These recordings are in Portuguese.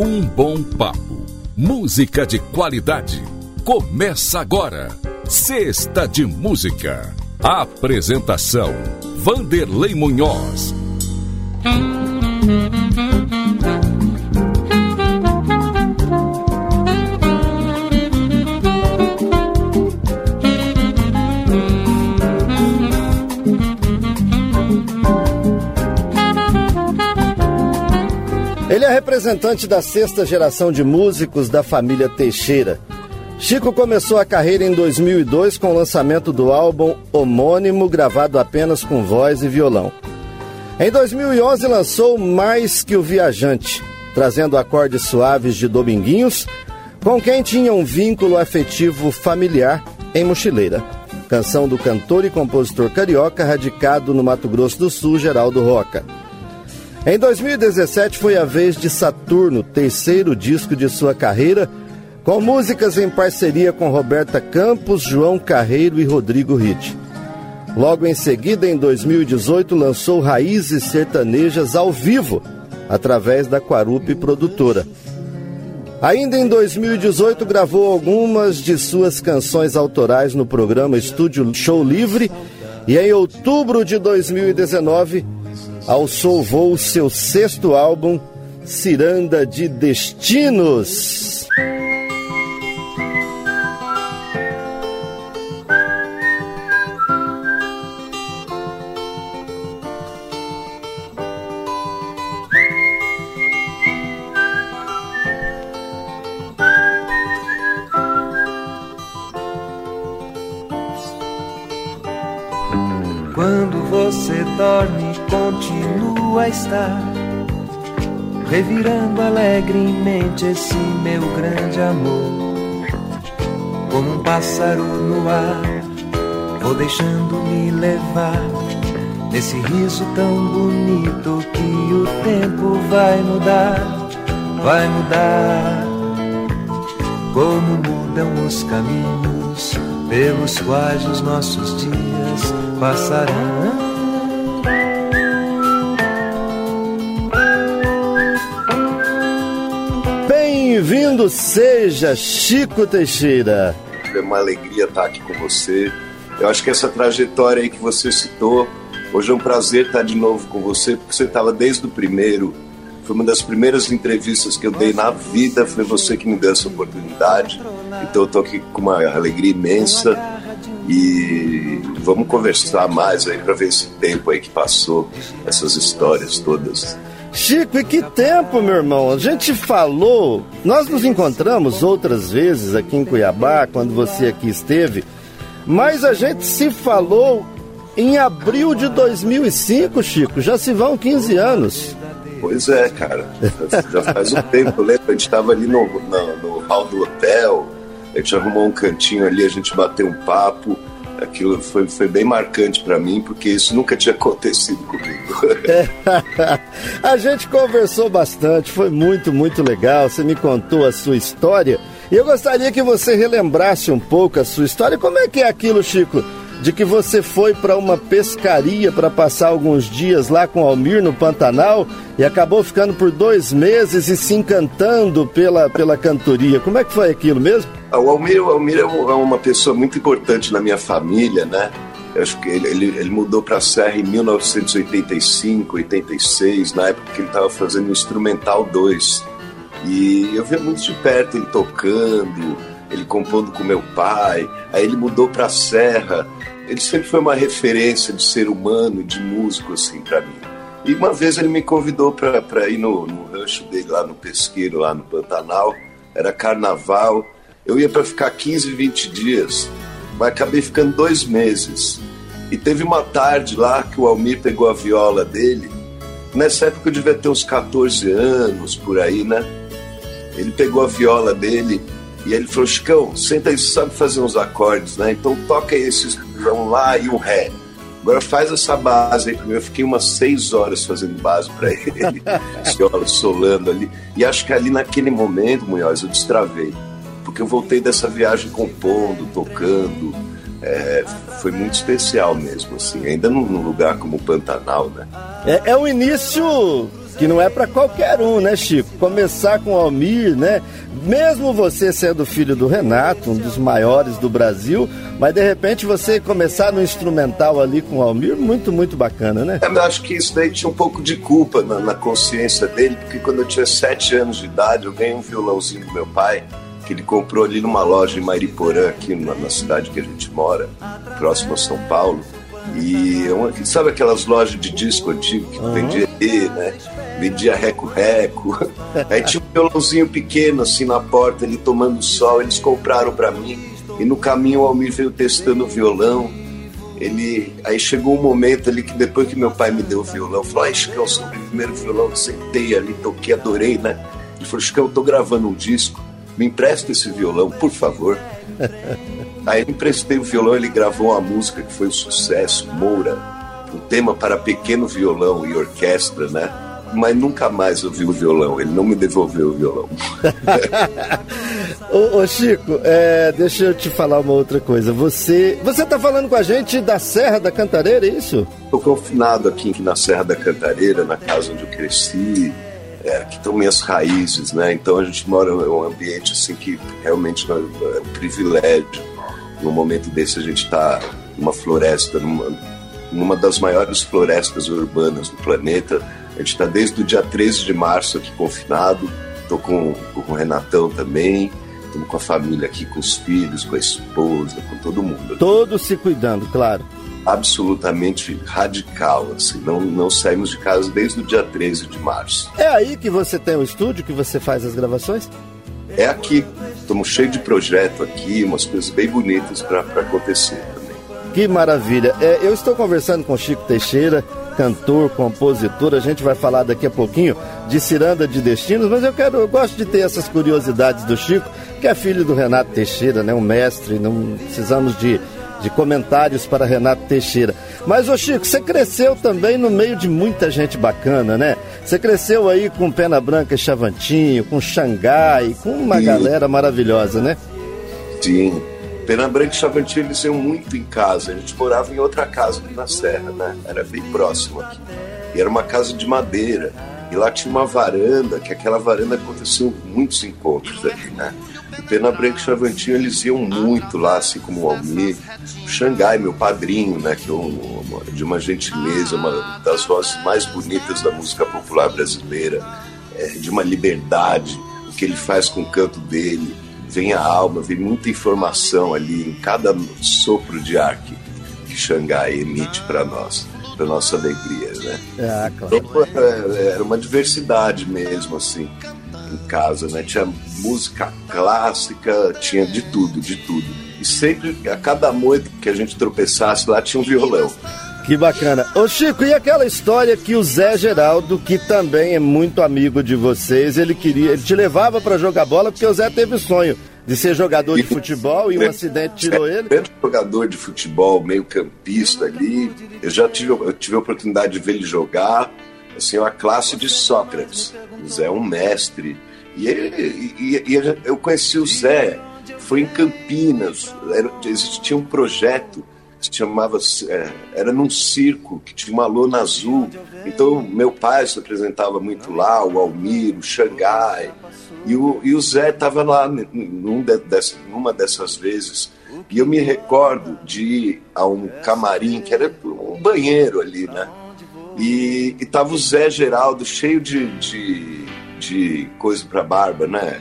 Um bom papo. Música de qualidade. Começa agora. Sexta de Música. Apresentação: Vanderlei Munhoz. Ele é representante da sexta geração de músicos da família Teixeira. Chico começou a carreira em 2002 com o lançamento do álbum homônimo, gravado apenas com voz e violão. Em 2011 lançou Mais que o Viajante, trazendo acordes suaves de Dominguinhos, com quem tinha um vínculo afetivo familiar em Mochileira. Canção do cantor e compositor carioca radicado no Mato Grosso do Sul, Geraldo Roca. Em 2017 foi a vez de Saturno, terceiro disco de sua carreira, com músicas em parceria com Roberta Campos, João Carreiro e Rodrigo Ritt. Logo em seguida, em 2018, lançou Raízes Sertanejas ao vivo, através da Quarupi Produtora. Ainda em 2018, gravou algumas de suas canções autorais no programa Estúdio Show Livre e em outubro de 2019 alçou seu sexto álbum, Ciranda de Destinos. Quando você dorme, a estar revirando alegremente esse meu grande amor. Como um pássaro no ar, vou deixando-me levar nesse riso tão bonito que o tempo vai mudar, vai mudar. Como mudam os caminhos pelos quais os nossos dias passarão. Bem-vindo seja Chico Teixeira. É uma alegria estar aqui com você. Eu acho que essa trajetória aí que você citou, hoje é um prazer estar de novo com você, porque você estava desde o primeiro. Foi uma das primeiras entrevistas que eu dei na vida, foi você que me deu essa oportunidade. Então eu estou aqui com uma alegria imensa e vamos conversar mais aí para ver esse tempo aí que passou, essas histórias todas. Chico, e que tempo, meu irmão? A gente falou, nós nos encontramos outras vezes aqui em Cuiabá, quando você aqui esteve, mas a gente se falou em abril de 2005, Chico, já se vão 15 anos. Pois é, cara, já faz um tempo, eu lembro, a gente estava ali no, no, no hall do hotel, a gente arrumou um cantinho ali, a gente bateu um papo, aquilo foi, foi bem marcante para mim, porque isso nunca tinha acontecido comigo. A gente conversou bastante, foi muito, muito legal. Você me contou a sua história e eu gostaria que você relembrasse um pouco a sua história. Como é que é aquilo, Chico? De que você foi para uma pescaria para passar alguns dias lá com Almir no Pantanal e acabou ficando por dois meses e se encantando pela, pela cantoria. Como é que foi aquilo mesmo? O Almir, o Almir é uma pessoa muito importante na minha família, né? Eu acho que ele, ele, ele mudou para a Serra em 1985, 86, na época que ele estava fazendo o Instrumental 2. E eu via muito de perto ele tocando, ele compondo com meu pai. Aí ele mudou para a Serra. Ele sempre foi uma referência de ser humano, de músico, assim, para mim. E uma vez ele me convidou para ir no, no rancho dele lá no Pesqueiro, lá no Pantanal. Era carnaval. Eu ia para ficar 15, 20 dias, mas acabei ficando dois meses. E teve uma tarde lá que o Almir pegou a viola dele. Nessa época eu devia ter uns 14 anos, por aí, né? Ele pegou a viola dele e ele falou: Chicão, senta aí, você sabe fazer uns acordes, né? Então toca esses um lá e um ré. Agora faz essa base aí pra mim. Eu fiquei umas seis horas fazendo base para ele, viola solando ali. E acho que ali naquele momento, Munhoz, eu destravei. Porque eu voltei dessa viagem compondo, tocando. É, foi muito especial mesmo, assim, ainda num, num lugar como o Pantanal, né? É, é o início que não é para qualquer um, né, Chico? Começar com o Almir, né? Mesmo você sendo filho do Renato, um dos maiores do Brasil, mas de repente você começar no instrumental ali com o Almir, muito, muito bacana, né? Eu acho que isso daí tinha um pouco de culpa na, na consciência dele, porque quando eu tinha sete anos de idade, eu ganhei um violãozinho do meu pai, que ele comprou ali numa loja em Mariporã, aqui na, na cidade que a gente mora, próximo a São Paulo. E é sabe aquelas lojas de disco antigo que uhum. vendia E, né? Vendia reco-reco. Aí tinha um violãozinho pequeno assim na porta, ele tomando sol, eles compraram para mim. E no caminho o Almir veio testando o violão. Ele, aí chegou um momento ali que depois que meu pai me deu o violão, falou: ah, Chico, é o primeiro violão, sentei ali, toquei, adorei, né? Ele falou: Chico, eu tô gravando um disco, me empresta esse violão, por favor. Aí eu emprestei o violão, ele gravou uma música que foi um sucesso, Moura, um tema para pequeno violão e orquestra, né? Mas nunca mais ouvi o violão, ele não me devolveu o violão. ô, ô, Chico, é, deixa eu te falar uma outra coisa. Você você tá falando com a gente da Serra da Cantareira, é isso? Estou confinado aqui na Serra da Cantareira, na casa onde eu cresci, é, que estão minhas raízes, né? Então a gente mora em um ambiente assim que realmente é um privilégio no momento desse a gente está numa floresta, numa, numa das maiores florestas urbanas do planeta. A gente está desde o dia 13 de março aqui confinado. Estou com, com o Renatão também. Estamos com a família aqui, com os filhos, com a esposa, com todo mundo. Todos se cuidando, claro. Absolutamente radical, assim. Não, não saímos de casa desde o dia 13 de março. É aí que você tem o estúdio, que você faz as gravações? É aqui. Estamos cheios de projeto aqui, umas coisas bem bonitas para acontecer. Que maravilha. É, eu estou conversando com Chico Teixeira, cantor, compositor. A gente vai falar daqui a pouquinho de Ciranda de Destinos, mas eu quero, eu gosto de ter essas curiosidades do Chico, que é filho do Renato Teixeira, né, um mestre. Não precisamos de de comentários para Renato Teixeira. Mas, ô Chico, você cresceu também no meio de muita gente bacana, né? Você cresceu aí com Pena Branca e Chavantinho, com Xangai, com uma Sim. galera maravilhosa, né? Sim. Pena Branca e Chavantinho, eles iam muito em casa. A gente morava em outra casa aqui na Serra, né? Era bem próximo aqui. E era uma casa de madeira. E lá tinha uma varanda, que aquela varanda aconteceu muitos encontros ali, né? O Pena Branca e Chavantinho, eles iam muito lá, assim como o Almir. O Xangai, meu padrinho, né, que é um, de uma gentileza, uma das vozes mais bonitas da música popular brasileira, é, de uma liberdade, o que ele faz com o canto dele. Vem a alma, vem muita informação ali em cada sopro de ar que, que Xangai emite para nós para nossa alegria, né? É, claro. Então, é, era uma diversidade mesmo, assim em casa, né? Tinha música clássica, tinha de tudo, de tudo. E sempre, a cada noite que a gente tropeçasse lá, tinha um violão. Que bacana. Ô Chico, e aquela história que o Zé Geraldo, que também é muito amigo de vocês, ele queria, ele te levava para jogar bola porque o Zé teve o sonho de ser jogador de futebol e um acidente tirou ele? Jogador de futebol, meio campista ali. Eu já tive, eu tive a oportunidade de ver ele jogar. Assim, uma classe de Sócrates. O Zé é um mestre. E, ele, e, e eu conheci o Zé, foi em Campinas, era, existia um projeto chamava, é, era num circo, que tinha uma lona azul. Então, meu pai se apresentava muito lá, o Almir, o Xangai. E o, e o Zé estava lá num de, dessa, numa dessas vezes. E eu me recordo de ir a um camarim, que era um banheiro ali, né? E, e tava o Zé Geraldo cheio de, de, de coisa para barba, né?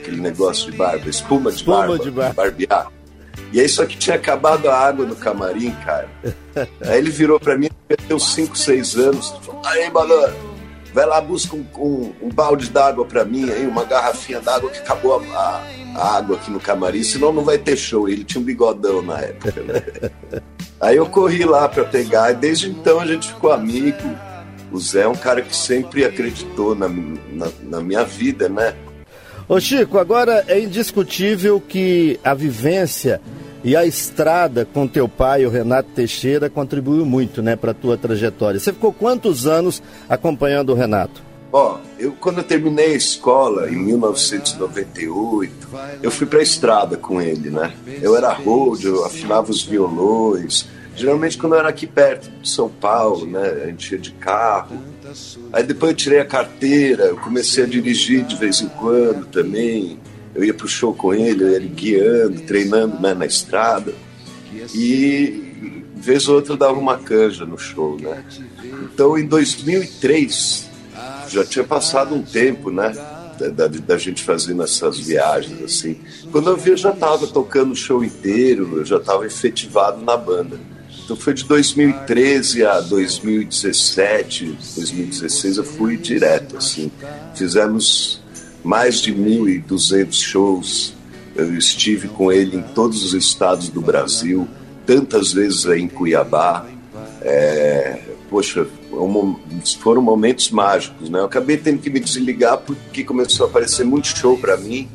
Aquele negócio de barba, espuma de espuma barba, de barba. barbear. E aí só que tinha acabado a água no camarim, cara. Aí ele virou para mim, deu 5, 6 anos, falou, aí, balão, vai lá, busca um, um, um balde d'água para mim, aí, uma garrafinha d'água que acabou a, a, a, água aqui no camarim, senão não vai ter show. Ele tinha um bigodão na época, né? Aí eu corri lá para pegar e desde então a gente ficou amigo. O Zé é um cara que sempre acreditou na, na, na minha vida, né? Ô Chico, agora é indiscutível que a vivência e a estrada com teu pai, o Renato Teixeira, contribuiu muito, né, para tua trajetória. Você ficou quantos anos acompanhando o Renato? Ó, eu quando eu terminei a escola em 1998, eu fui para a estrada com ele, né? Eu era road, eu afinava os violões. Geralmente quando eu era aqui perto de São Paulo, né? A gente ia de carro. Aí depois eu tirei a carteira, eu comecei a dirigir de vez em quando também. Eu ia pro show com ele, ia guiando, treinando né, na estrada. E vez ou outra dava uma canja no show, né? Então em 2003, já tinha passado um tempo, né? Da, da, da, gente fazendo essas viagens assim. Quando eu vi, eu já estava tocando o show inteiro, eu já estava efetivado na banda. Então foi de 2013 a 2017, 2016 eu fui direto assim. Fizemos mais de 1.200 shows. Eu estive com ele em todos os estados do Brasil, tantas vezes aí em Cuiabá. É, poxa, foram momentos mágicos, né? Eu acabei tendo que me desligar porque começou a aparecer muito show para mim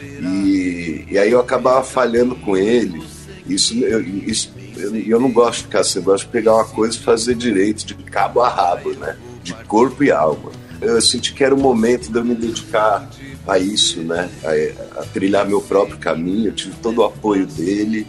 e, e, aí eu acabava falhando com ele. Isso, eu, isso, eu, eu não gosto de ficar assim, eu gosto de pegar uma coisa e fazer direito, de cabo a rabo, né? De corpo e alma. Eu senti que era o momento de eu me dedicar a isso, né? A, a trilhar meu próprio caminho. Eu tive todo o apoio dele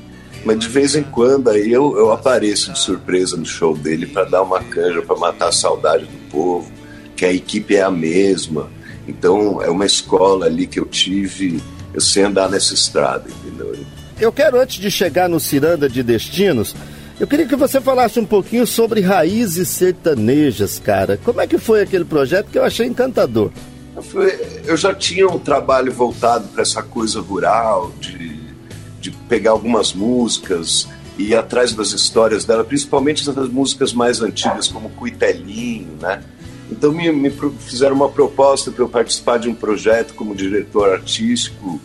mas de vez em quando aí eu, eu apareço de surpresa no show dele para dar uma canja, para matar a saudade do povo, que a equipe é a mesma. Então é uma escola ali que eu tive, eu sei andar nessa estrada, entendeu? Eu quero, antes de chegar no Ciranda de Destinos, eu queria que você falasse um pouquinho sobre raízes sertanejas, cara. Como é que foi aquele projeto que eu achei encantador? Eu já tinha um trabalho voltado para essa coisa rural, de de pegar algumas músicas e ir atrás das histórias dela, principalmente das músicas mais antigas, como Cuitelinho, né? Então me, me fizeram uma proposta para eu participar de um projeto como diretor artístico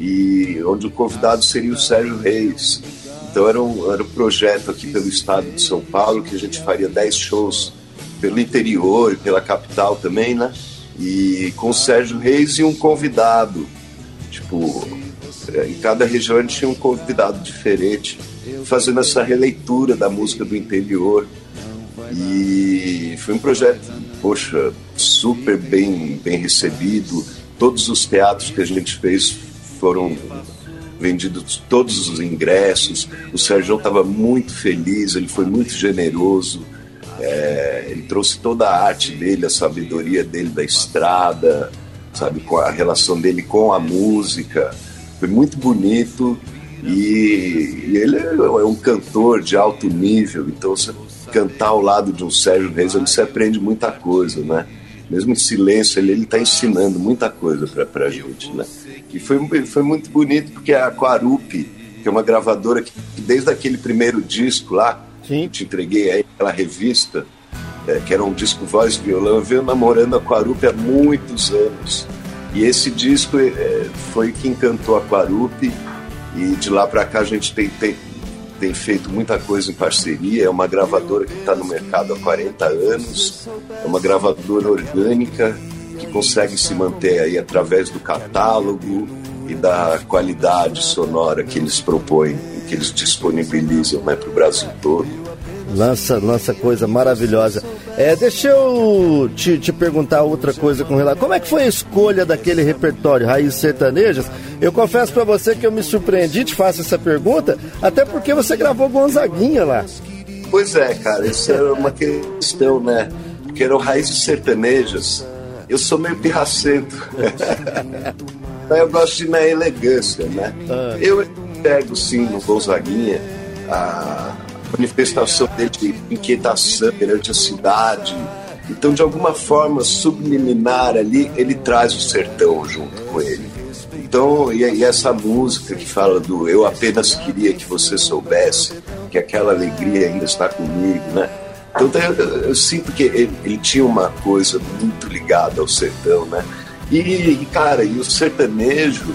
e onde o convidado seria o Sérgio Reis. Então era um, era um projeto aqui pelo estado de São Paulo que a gente faria 10 shows pelo interior e pela capital também, né? E com o Sérgio Reis e um convidado, tipo em cada região a gente tinha um convidado diferente, fazendo essa releitura da música do interior. E foi um projeto, poxa, super bem, bem recebido. Todos os teatros que a gente fez foram vendidos todos os ingressos. O Sérgio estava muito feliz, ele foi muito generoso. É, ele trouxe toda a arte dele, a sabedoria dele da estrada, sabe, com a relação dele com a música. Foi muito bonito e, e ele é, é um cantor de alto nível, então você cantar ao lado de um Sérgio Reis, você aprende muita coisa, né? Mesmo em silêncio, ele está ensinando muita coisa para a gente, né? E foi, foi muito bonito porque a Quarupi, que é uma gravadora que desde aquele primeiro disco lá, Sim. que te entreguei aí, aquela revista, é, que era um disco voz e violão, eu venho namorando a Quarupi há muitos anos. E esse disco é, foi que encantou a Quarupi e de lá para cá a gente tem, tem, tem, feito muita coisa em parceria. É uma gravadora que está no mercado há 40 anos, é uma gravadora orgânica que consegue se manter aí através do catálogo e da qualidade sonora que eles propõem, que eles disponibilizam né, para o Brasil todo. Lança, lança coisa maravilhosa. É, deixa eu te, te perguntar outra coisa com relação. Como é que foi a escolha daquele repertório Raízes Sertanejas? Eu confesso para você que eu me surpreendi, te faço essa pergunta, até porque você gravou Gonzaguinha lá. Pois é, cara, isso é uma questão, né? Porque eram raízes sertanejas. Eu sou meio pirracento. eu gosto de na elegância, né? Ah. Eu pego sim no Gonzaguinha a manifestação dele de inquietação perante a cidade. Então, de alguma forma subliminar ali, ele traz o sertão junto com ele. Então, e, e essa música que fala do eu apenas queria que você soubesse que aquela alegria ainda está comigo, né? Então, eu, eu sinto que ele, ele, tinha uma coisa muito ligada ao sertão, né? E, e, cara, e o sertanejo,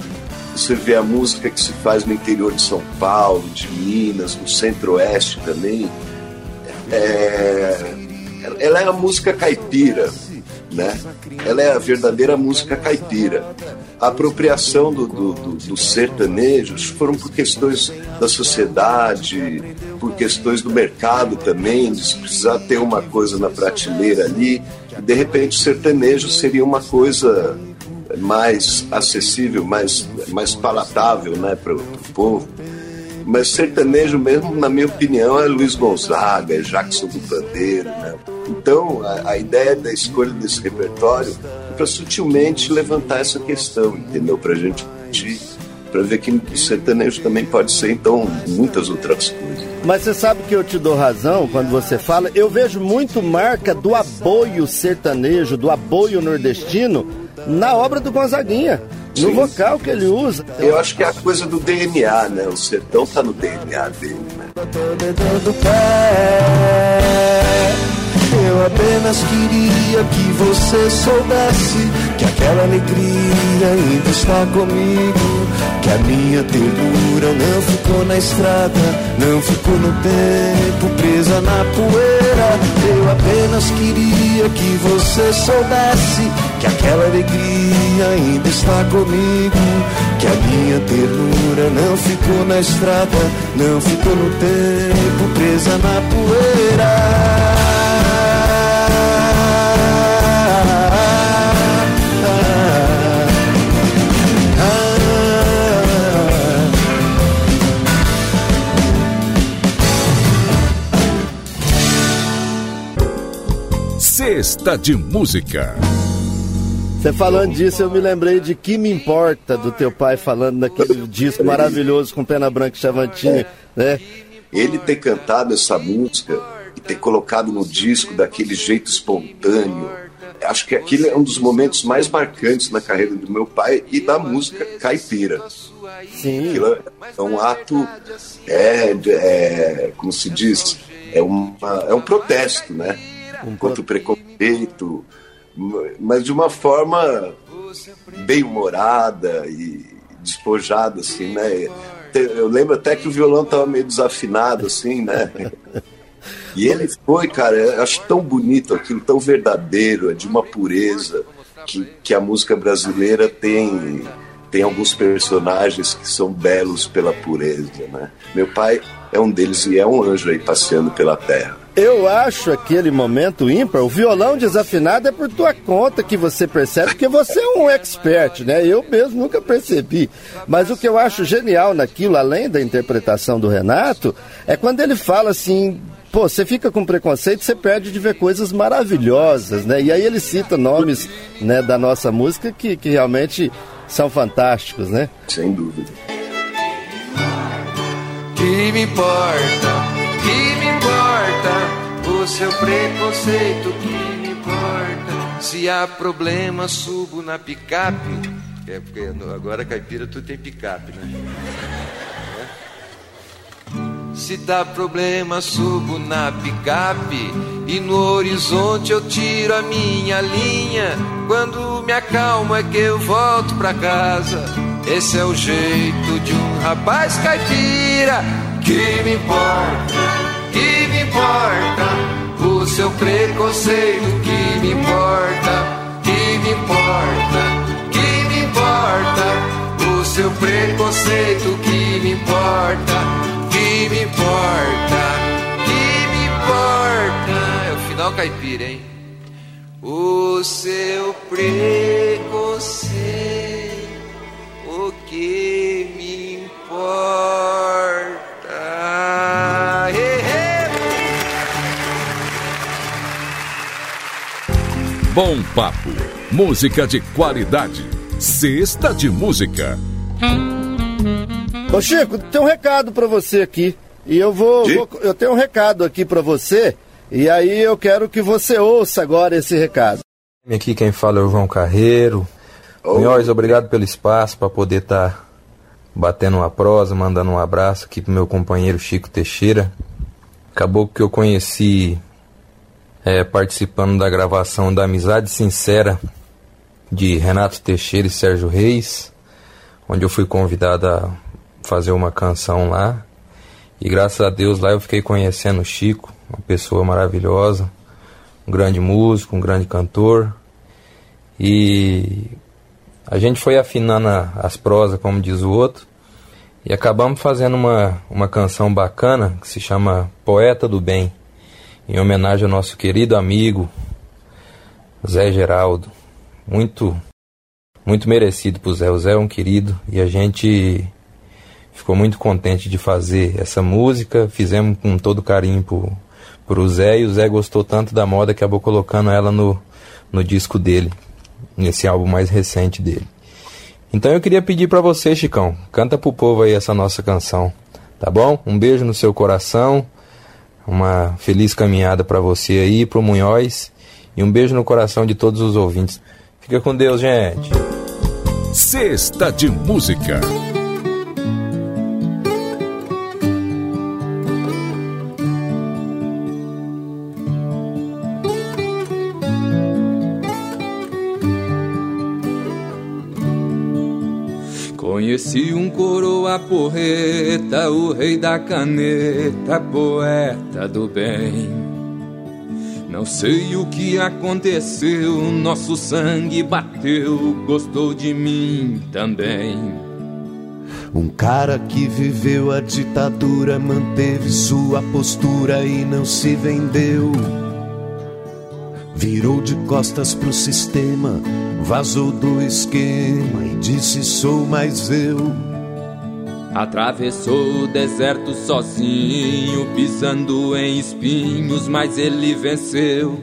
você vê a música que se faz no interior de São Paulo, de Minas, no centro-oeste também. É, ela é a música caipira, né? Ela é a verdadeira música caipira. A apropriação do, do, do, dos sertanejos foram por questões da sociedade, por questões do mercado também, de precisar ter uma coisa na prateleira ali. De repente o sertanejo seria uma coisa mais acessível, mais, mais palatável né, para o povo. mas sertanejo mesmo, na minha opinião, é Luiz Gonzaga, é Jackson do Pandeiro, né? Então, a, a ideia da escolha desse repertório é para sutilmente levantar essa questão, entendeu? Para a gente para ver que o sertanejo também pode ser, então, muitas outras coisas. Mas você sabe que eu te dou razão quando você fala. Eu vejo muito marca do aboio sertanejo, do aboio nordestino, na obra do Gonzaguinha. No Sim. vocal que ele usa. Eu acho que é a coisa do DNA, né? O sertão tá no DNA dele, né? Eu apenas queria que você soubesse que aquela alegria ainda está comigo. Que a minha ternura não ficou na estrada, não ficou no tempo, presa na poeira. Eu apenas queria que você soubesse que aquela alegria ainda está comigo. Que a minha ternura não ficou na estrada, não ficou no tempo, presa na poeira. Sexta de Música. Você falando disso, eu me lembrei de Que Me Importa, do teu pai falando naquele disco maravilhoso com Pena Branca e Chavantinho, né? Ele ter cantado essa música e ter colocado no disco daquele jeito espontâneo, acho que aquele é um dos momentos mais marcantes na carreira do meu pai e da música caipira. Sim. Aquilo é um ato, é, é como se diz, é, uma, é um protesto, né? Um contra o preconceito, mas de uma forma bem humorada e despojada, assim, né? Eu lembro até que o violão estava meio desafinado, assim, né? E ele foi, cara, eu acho tão bonito aquilo, tão verdadeiro, é de uma pureza que, que a música brasileira tem tem alguns personagens que são belos pela pureza, né? Meu pai é um deles e é um anjo aí passeando pela terra. Eu acho aquele momento ímpar, o violão desafinado é por tua conta que você percebe, porque você é um expert, né? Eu mesmo nunca percebi. Mas o que eu acho genial naquilo, além da interpretação do Renato, é quando ele fala assim, pô, você fica com preconceito, você perde de ver coisas maravilhosas, né? E aí ele cita nomes né, da nossa música que, que realmente são fantásticos, né? Sem dúvida. Que me importa, que me importa o seu preconceito, que me importa se há problema subo na picape. É porque agora caipira tu tem picape, né? Se dá problema, subo na picape e no horizonte eu tiro a minha linha. Quando me acalmo é que eu volto pra casa. Esse é o jeito de um rapaz caipira que me importa, que me importa. O seu preconceito que me importa, que me importa, que me importa. O seu preconceito que me importa que me importa, que me importa. É o final caipira, hein? O seu preconceito, Bom papo, música de qualidade, sexta de música. Ô Chico, tem um recado para você aqui. E eu vou, vou, eu tenho um recado aqui para você. E aí eu quero que você ouça agora esse recado. Aqui quem fala é o João Carreiro. Oh. Minhões, obrigado pelo espaço para poder estar tá batendo uma prosa, mandando um abraço aqui pro meu companheiro Chico Teixeira. Acabou que eu conheci é, participando da gravação da Amizade Sincera de Renato Teixeira e Sérgio Reis, onde eu fui convidado a fazer uma canção lá. E graças a Deus lá eu fiquei conhecendo o Chico, uma pessoa maravilhosa, um grande músico, um grande cantor. E a gente foi afinando as prosas, como diz o outro, e acabamos fazendo uma, uma canção bacana que se chama Poeta do Bem, em homenagem ao nosso querido amigo Zé Geraldo. Muito, muito merecido pro Zé. O Zé é um querido e a gente ficou muito contente de fazer essa música. Fizemos com todo carinho pro, pro Zé e o Zé gostou tanto da moda que acabou colocando ela no, no disco dele, nesse álbum mais recente dele. Então eu queria pedir para você, Chicão, canta pro povo aí essa nossa canção, tá bom? Um beijo no seu coração, uma feliz caminhada para você aí, pro Munhoz e um beijo no coração de todos os ouvintes. Fica com Deus, gente. Sexta de Música. Conheci um coroa porreta, o rei da caneta, poeta do bem. Não sei o que aconteceu, nosso sangue bateu, gostou de mim também. Um cara que viveu a ditadura, manteve sua postura e não se vendeu. Virou de costas pro sistema, vazou do esquema e disse: Sou mais eu. Atravessou o deserto sozinho, pisando em espinhos, mas ele venceu.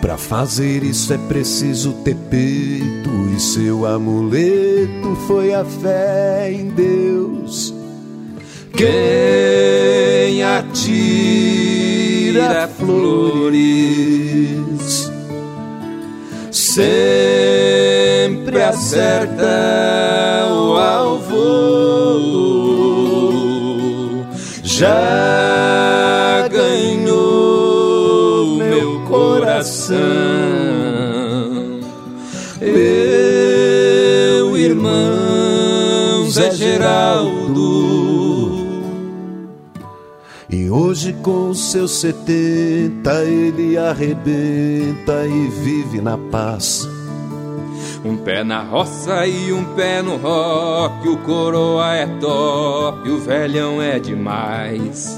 Pra fazer isso é preciso ter peito, e seu amuleto foi a fé em Deus. Quem atira flores sempre acerta o alvo. Já ganhou meu coração, meu irmão Zé Geraldo. E hoje com seus setenta ele arrebenta e vive na paz. Um pé na roça e um pé no rock, o coroa é top, o velhão é demais.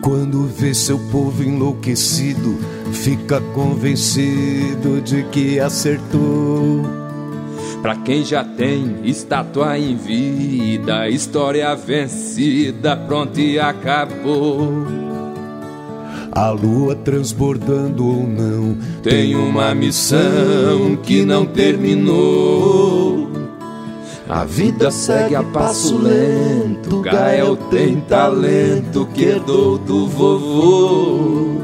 Quando vê seu povo enlouquecido, fica convencido de que acertou. Pra quem já tem estátua em vida, história vencida, pronto e acabou. A lua transbordando ou não, Tem uma missão que não terminou. A vida segue a passo lento. Gael tem talento que herdou do vovô.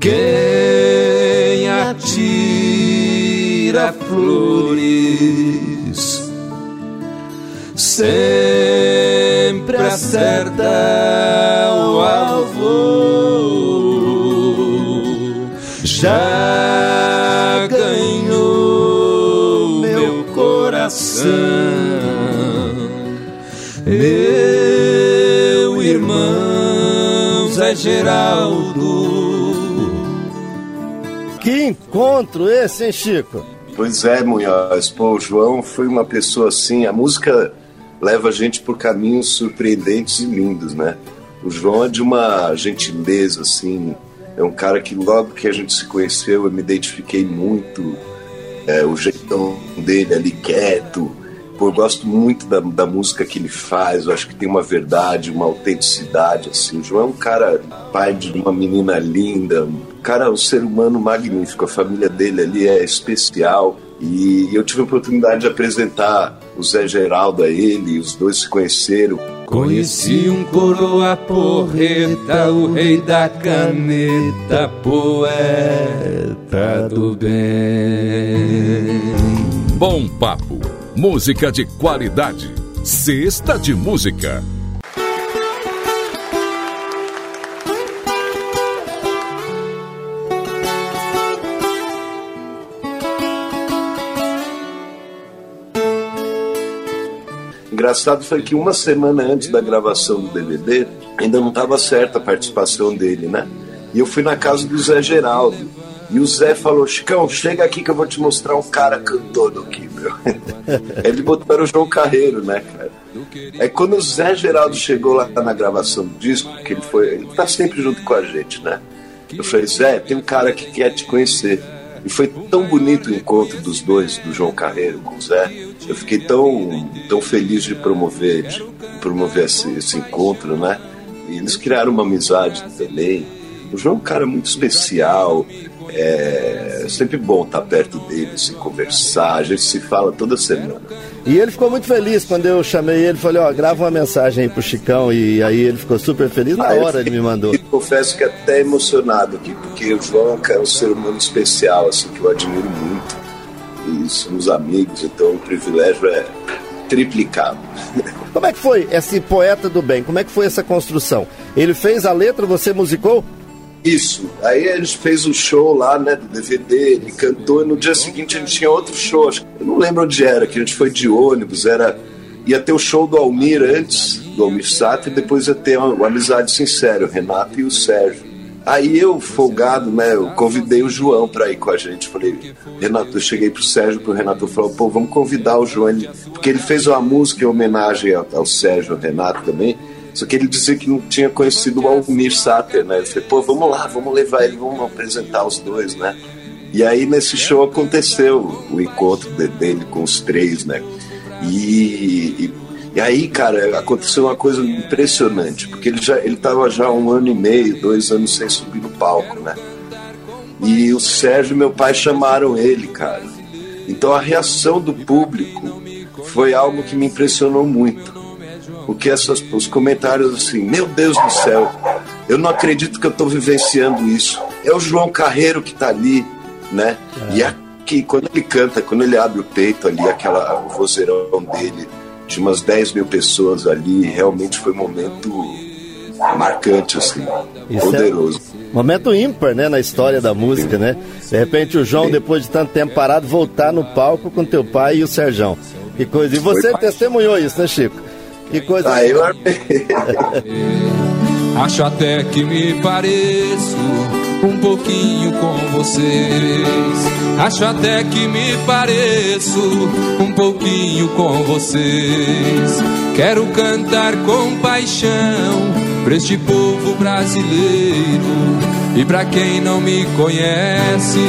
quem atira flores sempre acerta o alvo. Já ganhou meu coração, meu irmão Zé Geraldo. Que encontro esse, hein, Chico? Pois é, Munhoz. Pô, o João foi uma pessoa assim. A música leva a gente por caminhos surpreendentes e lindos, né? O João é de uma gentileza, assim. É um cara que logo que a gente se conheceu eu me identifiquei muito. É, o jeitão dele ali quieto. Pô, eu gosto muito da, da música que ele faz. Eu acho que tem uma verdade, uma autenticidade, assim. O João é um cara, pai de uma menina linda. Um cara, um ser humano magnífico. A família dele ali é especial. E eu tive a oportunidade de apresentar o Zé Geraldo a ele. Os dois se conheceram. Conheci um coroa porreta, o rei da caneta, poeta do bem. Bom Papo. Música de qualidade. Sexta de Música. Engraçado foi que uma semana antes da gravação do DVD, ainda não estava certa a participação dele, né? E eu fui na casa do Zé Geraldo. E o Zé falou: Chicão, chega aqui que eu vou te mostrar um cara cantando aqui, meu. Ele botou era o João Carreiro, né, cara? Aí quando o Zé Geraldo chegou lá na gravação do disco, que ele foi. Ele tá sempre junto com a gente, né? Eu falei, Zé, tem um cara que quer te conhecer. E foi tão bonito o encontro dos dois, do João Carreiro com o Zé. Eu fiquei tão, tão feliz de promover, de promover esse, esse encontro, né? E eles criaram uma amizade também. O João é um cara muito especial, é sempre bom estar perto dele, se conversar, a gente se fala toda semana. E ele ficou muito feliz quando eu chamei ele, falei, ó, grava uma mensagem aí pro Chicão, e aí ele ficou super feliz, na ah, hora ele me mandou. Confesso que até emocionado aqui, porque o João é um ser humano especial, assim, que eu admiro muito. E somos amigos, então o privilégio é triplicado. Como é que foi esse poeta do bem? Como é que foi essa construção? Ele fez a letra, você musicou? Isso. Aí a gente fez o show lá, né, do DVD, ele cantou e no dia seguinte a gente tinha outro show. Eu não lembro onde era, que a gente foi de ônibus, era. Ia ter o show do Almir antes, do Almir Sato, e depois ia ter uma amizade sincera, o Renato e o Sérgio. Aí eu, folgado, né, eu convidei o João para ir com a gente. Falei, Renato, eu cheguei pro Sérgio, pro Renato, falou, pô, vamos convidar o João, porque ele fez uma música em homenagem ao, ao Sérgio, ao Renato também. Só que ele dizia que não tinha conhecido o Almir Sater, né? Eu falei, pô, vamos lá, vamos levar ele, vamos apresentar os dois, né? E aí nesse show aconteceu o encontro dele com os três, né? E, e, e, aí, cara, aconteceu uma coisa impressionante, porque ele já ele tava já um ano e meio, dois anos sem subir no palco, né? E o Sérgio e meu pai chamaram ele, cara. Então a reação do público foi algo que me impressionou muito porque essas, os comentários assim, meu Deus do céu, eu não acredito que eu estou vivenciando isso. É o João Carreiro que está ali, né? É. E aqui, quando ele canta, quando ele abre o peito ali, aquela, o vozeirão dele, de umas 10 mil pessoas ali, realmente foi um momento marcante, assim, isso é poderoso. É momento ímpar, né, na história da música, né? De repente o João, depois de tanto tempo parado, voltar no palco com teu pai e o Serjão. Que coisa. E você Foi... testemunhou isso, né, Chico? Que coisa. Aí eu Acho até que me pareço um pouquinho com vocês. Acho até que me pareço um pouquinho com vocês. Quero cantar com paixão pra este povo brasileiro. E pra quem não me conhece,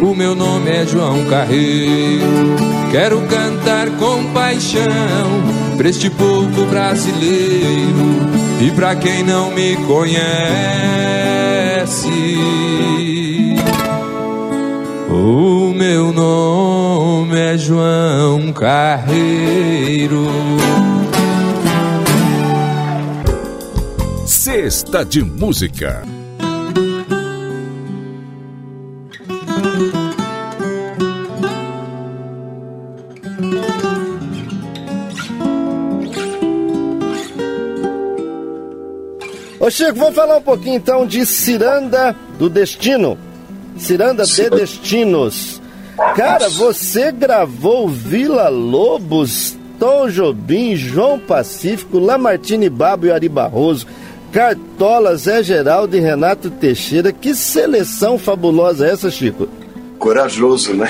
o meu nome é João Carreiro. Quero cantar com paixão para este povo brasileiro e para quem não me conhece. O meu nome é João Carreiro. Sexta de Música. Ô Chico, vamos falar um pouquinho então de Ciranda do Destino. Ciranda de Destinos. Cara, você gravou Vila Lobos, Tom Jobim, João Pacífico, Lamartine Babo e Ari Barroso, Cartola, Zé Geraldo e Renato Teixeira. Que seleção fabulosa é essa, Chico? Corajoso, né?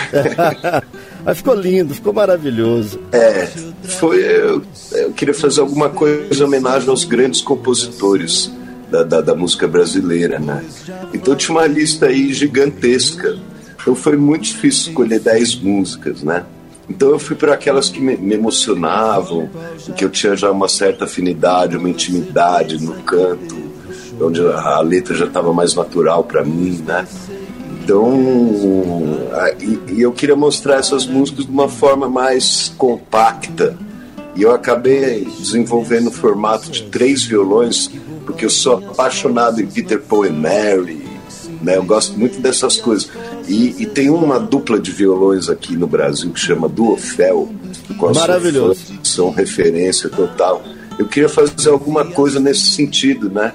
Mas ficou lindo, ficou maravilhoso. É, foi. Eu, eu queria fazer alguma coisa em homenagem aos grandes compositores da, da, da, música brasileira, né? Então tinha uma lista aí gigantesca. Então foi muito difícil escolher 10 músicas, né? Então eu fui para aquelas que me, me emocionavam, que eu tinha já uma certa afinidade, uma intimidade no canto, onde a, letra já estava mais natural para mim, né? Então, e, e, eu queria mostrar essas músicas de uma forma mais compacta. E eu acabei desenvolvendo o formato de três violões porque eu sou apaixonado em Peter Paul e Mary, né? Eu gosto muito dessas coisas. E, e tem uma dupla de violões aqui no Brasil que chama Duofel, Maravilhoso. São referência total. Eu queria fazer alguma coisa nesse sentido, né?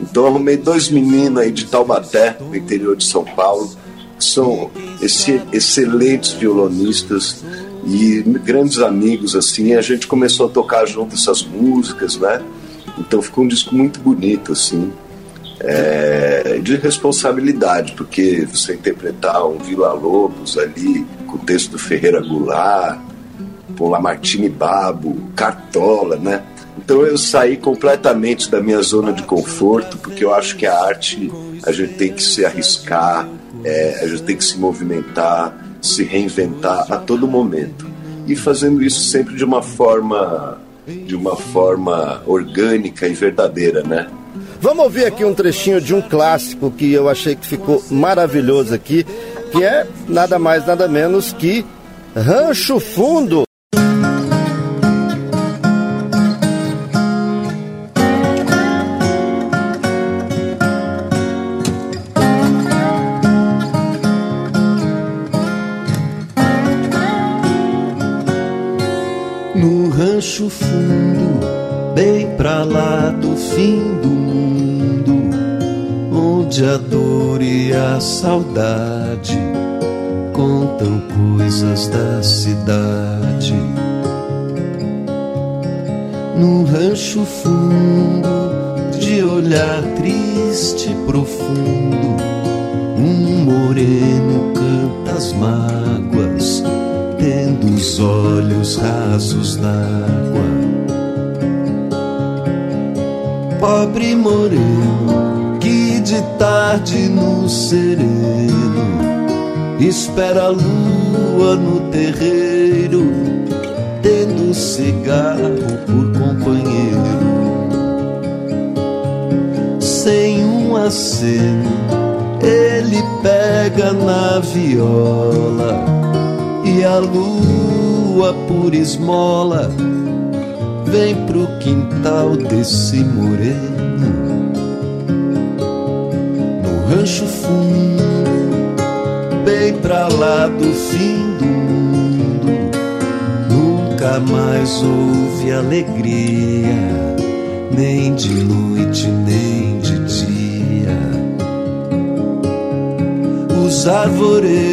Então arrumei dois meninos aí de Taubaté, no interior de São Paulo, que são esse, excelentes violonistas e grandes amigos assim. a gente começou a tocar junto essas músicas, né? Então ficou um disco muito bonito, assim, é, de responsabilidade, porque você interpretar um Vila Lobos ali, com o texto do Ferreira Goulart, com Lamartine Babo, Cartola, né? Então eu saí completamente da minha zona de conforto, porque eu acho que a arte a gente tem que se arriscar, É, a gente tem que se movimentar, se reinventar a todo momento. E fazendo isso sempre de uma forma de uma forma orgânica e verdadeira, né? Vamos ouvir aqui um trechinho de um clássico que eu achei que ficou maravilhoso aqui, que é nada mais nada menos que Rancho Fundo. Saudade contam coisas da cidade. No rancho fundo, de olhar triste e profundo, um moreno canta as mágoas, tendo os olhos rasos d'água. Pobre moreno, de tarde no sereno espera a lua no terreiro, tendo cigarro por companheiro. Sem um aceno, ele pega na viola e a lua por esmola vem pro quintal desse moreno. Rancho fundo bem pra lá do fim do mundo. Nunca mais houve alegria, nem de noite, nem de dia. Os arvoredos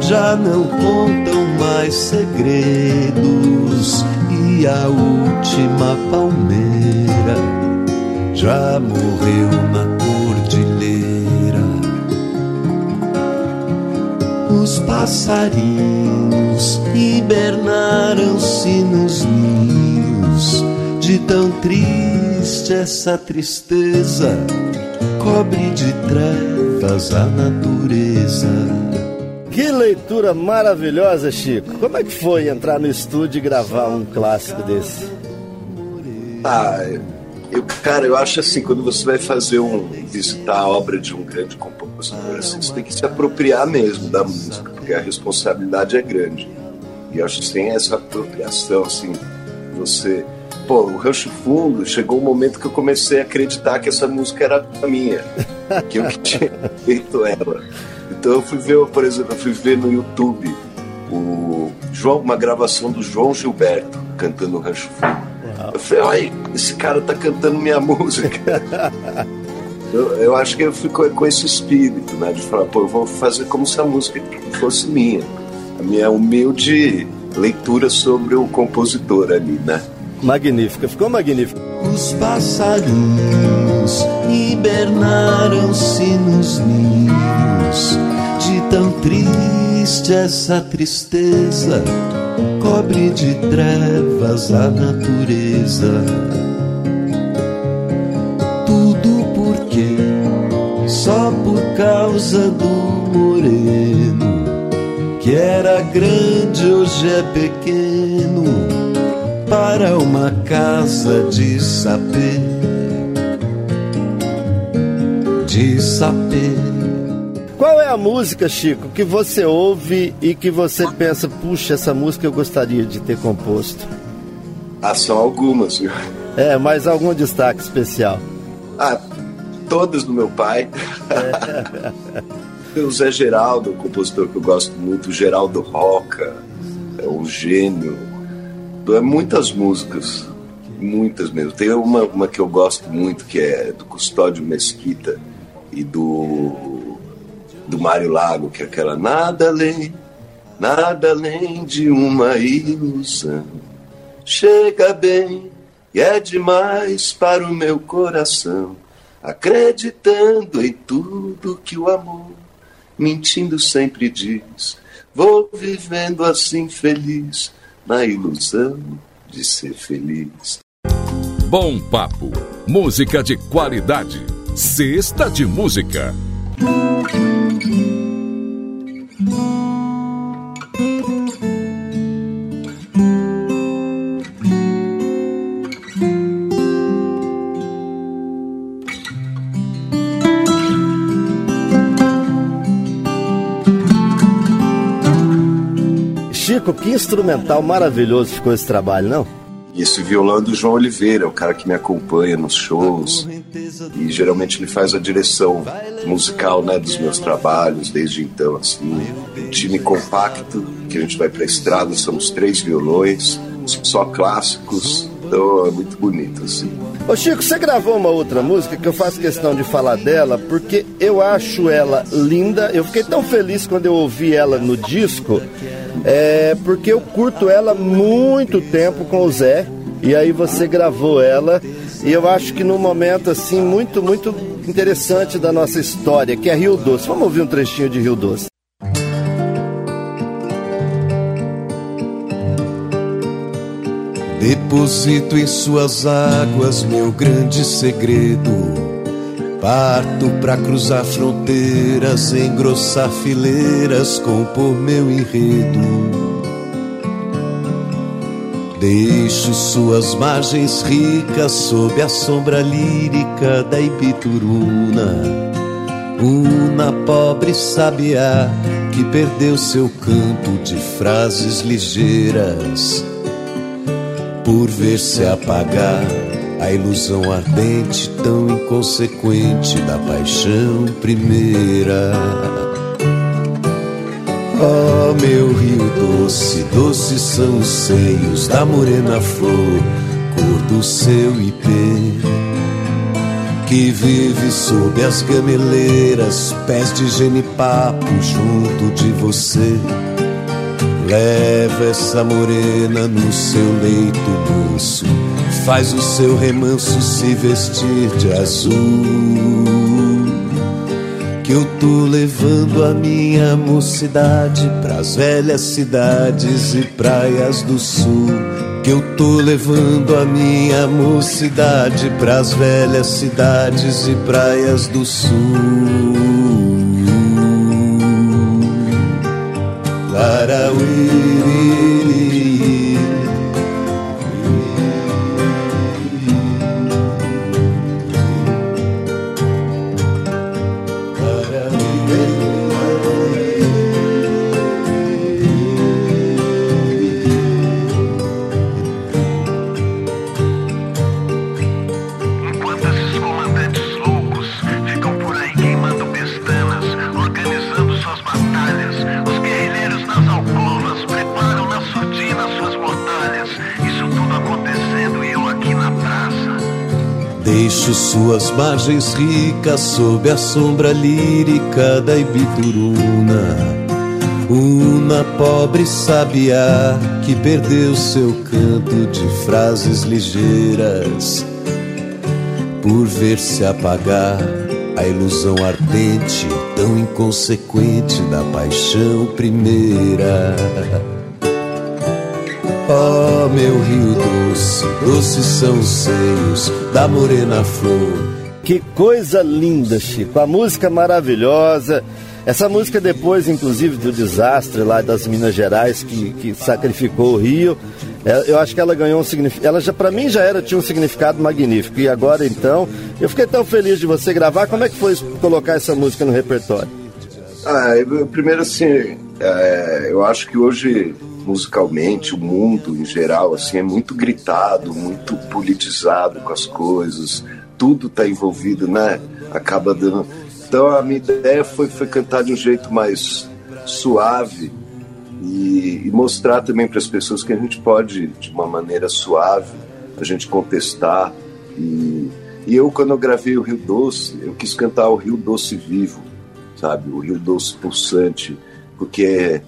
já não contam mais segredos, e a última palmeira já morreu na os passarinhos hibernaram-se nos ninhos. De tão triste essa tristeza cobre de trevas a natureza. Que leitura maravilhosa, Chico. Como é que foi entrar no estúdio e gravar um clássico desse? Ah, eu, cara, eu acho assim, quando você vai fazer um visitar a obra de um grande compositor, assim, você tem que se apropriar mesmo da música, porque a responsabilidade é grande. E eu acho que sem essa apropriação, assim, você. Pô, o Rancho Fundo chegou um momento que eu comecei a acreditar que essa música era minha, que eu que tinha feito ela. Então eu fui ver, por exemplo, eu fui ver no YouTube o João, uma gravação do João Gilberto cantando o Rancho Fundo. Eu falei, olha, esse cara tá cantando minha música. eu, eu, acho que eu fico com esse espírito, né? De falar, pô, eu vou fazer como se a música fosse minha. A minha humilde leitura sobre o compositor ali, né? Magnífica, ficou magnífica. Os passarinhos hibernaram-se nos ninhos, de tão triste essa tristeza cobre de trevas a natureza. Tudo porque só por causa do moreno, que era grande, hoje é pequeno, para uma casa de sapê. De sapê. Qual é a música, Chico, que você ouve e que você pensa, puxa, essa música eu gostaria de ter composto? Ah, são algumas, viu? É, mas algum destaque especial? Ah, todas do meu pai. É. o Zé Geraldo, um compositor que eu gosto muito, o Geraldo Roca, é um gênio. É muitas músicas, muitas mesmo. Tem uma, uma que eu gosto muito, que é do Custódio Mesquita e do do Mário Lago, que é aquela nada além, nada além de uma ilusão. Chega bem e é demais para o meu coração, acreditando em tudo que o amor, mentindo sempre diz. Vou vivendo assim feliz, na ilusão de ser feliz. Bom papo, música de qualidade, cesta de música instrumental maravilhoso ficou esse trabalho, não? Esse violão é do João Oliveira, o cara que me acompanha nos shows. E geralmente ele faz a direção musical né, dos meus trabalhos desde então. Assim, um time compacto, que a gente vai pra estrada, somos três violões, só clássicos. Então é muito bonito, assim. Ô Chico, você gravou uma outra música que eu faço questão de falar dela porque eu acho ela linda. Eu fiquei tão feliz quando eu ouvi ela no disco é porque eu curto ela muito tempo com o Zé. E aí você gravou ela. E eu acho que num momento assim muito, muito interessante da nossa história, que é Rio Doce. Vamos ouvir um trechinho de Rio Doce. Deposito em suas águas meu grande segredo Parto pra cruzar fronteiras, engrossar fileiras, compor meu enredo. Deixo suas margens ricas sob a sombra lírica da Ibituruna. Una pobre sabiá que perdeu seu canto de frases ligeiras por ver se apagar a ilusão ardente, tão inconsequente da paixão primeira. Oh, meu rio doce, doces são os seios da morena flor, cor do seu ipê. Que vive sob as gameleiras, pés de genipapo junto de você. Leva essa morena no seu leito moço faz o seu remanso se vestir de azul. Que eu tô levando a minha mocidade pras velhas cidades e praias do sul. Que eu tô levando a minha mocidade pras velhas cidades e praias do sul. We. Margens ricas sob a sombra lírica da Ibituruna. Uma pobre sabiá que perdeu seu canto de frases ligeiras por ver se apagar a ilusão ardente, tão inconsequente da paixão primeira. Oh, meu rio doce, doces são os seios da morena flor. Que coisa linda, Chico. A música maravilhosa. Essa música depois, inclusive, do desastre lá das Minas Gerais que, que sacrificou o Rio, é, eu acho que ela ganhou um significado. Ela já, para mim, já era tinha um significado magnífico. E agora, então, eu fiquei tão feliz de você gravar. Como é que foi colocar essa música no repertório? Ah, eu, primeiro assim, é, eu acho que hoje musicalmente, o mundo em geral, assim, é muito gritado, muito politizado com as coisas, tudo está envolvido, né? Acaba dando. Então a minha ideia foi, foi cantar de um jeito mais suave e, e mostrar também para as pessoas que a gente pode, de uma maneira suave, a gente contestar. E, e eu, quando eu gravei o Rio Doce, eu quis cantar o Rio Doce vivo, sabe? O Rio Doce pulsante, porque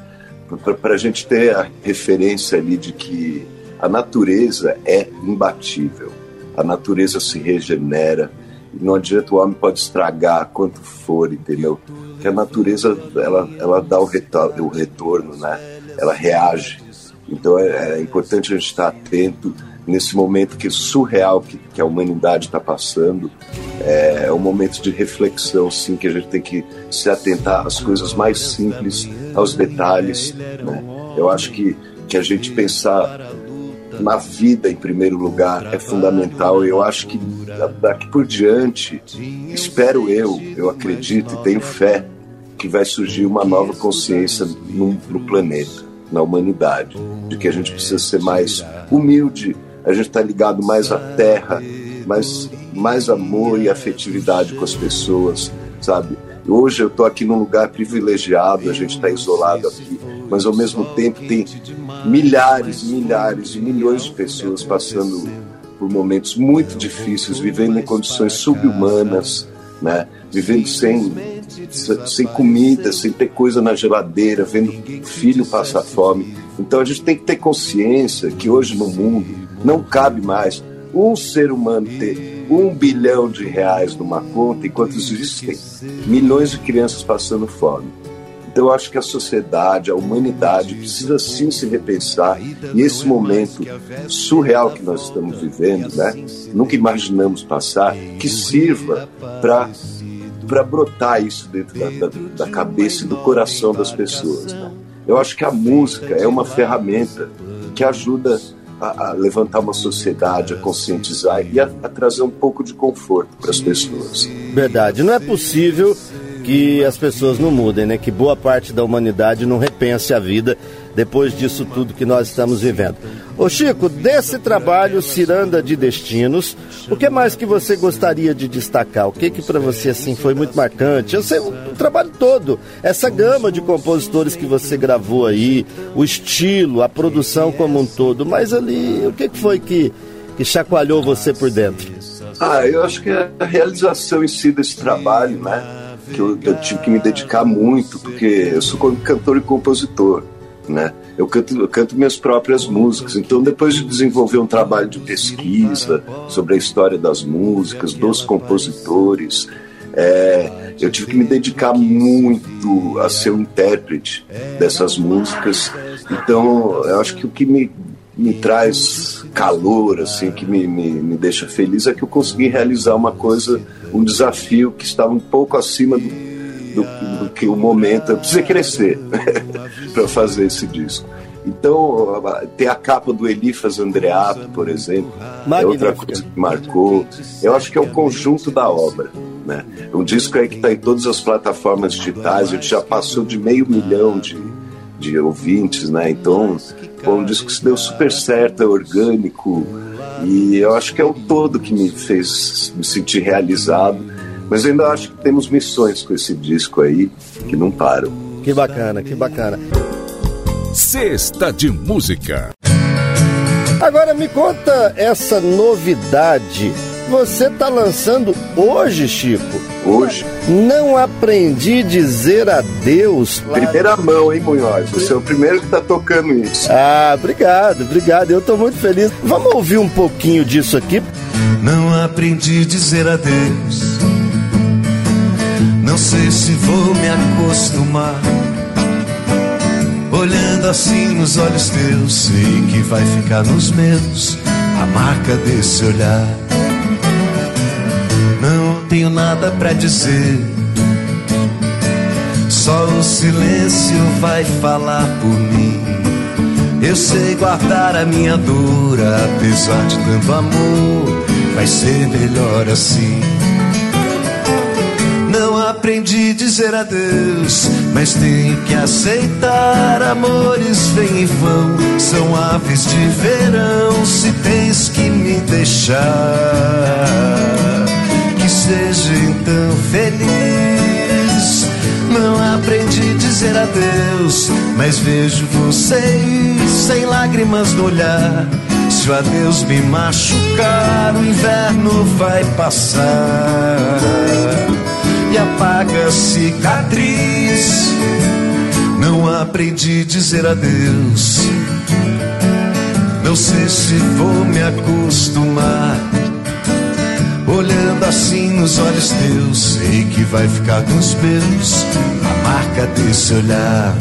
para a gente ter a referência ali de que a natureza é imbatível, a natureza se regenera, não adianta o homem pode estragar quanto for, entendeu? Que a natureza ela, ela dá o, retorno, o retorno, né? Ela reage. Então é, é importante a gente estar atento nesse momento que surreal que, que a humanidade está passando, é, um momento de reflexão, sim, que a gente tem que se atentar às coisas mais simples, aos detalhes. Né? Eu acho que, que a gente pensar na vida em primeiro lugar é fundamental. Eu acho que daqui por diante, espero eu, eu acredito e tenho fé que vai surgir uma nova consciência no, no planeta, na humanidade, de que a gente precisa ser mais humilde, a gente está ligado mais à terra, mais, mais amor e afetividade com as pessoas, sabe? Hoje eu estou aqui num lugar privilegiado, a gente está isolado aqui, mas ao mesmo tempo tem milhares, milhares e milhões de pessoas passando por momentos muito difíceis, vivendo em condições subhumanas, né? vivendo sem, sem comida, sem ter coisa na geladeira, vendo filho passar fome. Então a gente tem que ter consciência que hoje no mundo não cabe mais um ser humano ter um bilhão de reais numa conta enquanto existem milhões de crianças passando fome. Então eu acho que a sociedade, a humanidade precisa sim se repensar e esse momento surreal que nós estamos vivendo, né? Nunca imaginamos passar, que sirva para para brotar isso dentro da, da, da, cabeça e do coração das pessoas. Né? Eu acho que a música é uma ferramenta que ajuda a, a levantar uma sociedade, a conscientizar e a, a trazer um pouco de conforto para as pessoas. Verdade. Não é possível que as pessoas não mudem, né? Que boa parte da humanidade não repense a vida depois disso tudo que nós estamos vivendo. Ô Chico, desse trabalho Ciranda de Destinos, o que mais que você gostaria de destacar? O que que para você assim foi muito marcante? Eu sei o, trabalho todo, essa gama de compositores que você gravou aí, o estilo, a produção como um todo, mas ali, o que que foi que que chacoalhou você por dentro? Ah, eu acho que a realização em si desse trabalho, né? Que eu, eu, tive que me dedicar muito, porque eu sou cantor e compositor, né? Eu canto, eu canto minhas próprias músicas. Então, depois de desenvolver um trabalho de pesquisa sobre a história das músicas, dos compositores, é, eu tive que me dedicar muito a ser um intérprete dessas músicas. Então, eu acho que o que me, me traz calor, assim, que me, me, me deixa feliz é que eu consegui realizar uma coisa um desafio que estava um pouco acima do, do, do que o momento. Eu precisei crescer para fazer esse disco. Então, tem a capa do Elifas Andreato, por exemplo, é outra coisa que marcou. Eu acho que é o conjunto da obra. Né? Um disco aí que está em todas as plataformas digitais, a gente já passou de meio milhão de, de ouvintes, né? Então, foi um disco que se deu super certo, é orgânico, e eu acho que é o todo que me fez me sentir realizado. Mas eu ainda acho que temos missões com esse disco aí que não param. Que bacana, que bacana. Sexta de música. Agora me conta essa novidade. Você está lançando hoje, Chico? Hoje. Não aprendi a dizer adeus. Primeira mão, hein, Munhoz? Você é o primeiro que está tocando isso. Ah, obrigado, obrigado. Eu estou muito feliz. Vamos ouvir um pouquinho disso aqui. Não aprendi a dizer adeus. Não sei se vou me acostumar. Olhando assim nos olhos teus, sei que vai ficar nos meus a marca desse olhar tenho nada para dizer. Só o silêncio vai falar por mim. Eu sei guardar a minha dor, apesar de tanto amor, vai ser melhor assim. Não aprendi a dizer adeus, mas tenho que aceitar. Amores vêm e vão, são aves de verão. Se tens que me deixar seja então feliz. Não aprendi a dizer adeus, mas vejo vocês sem lágrimas no olhar. Se o adeus me machucar, o inverno vai passar e apaga a cicatriz. Não aprendi a dizer adeus. Não sei se vou me acostumar Olhando assim nos olhos teus, sei que vai ficar nos meus a marca desse olhar.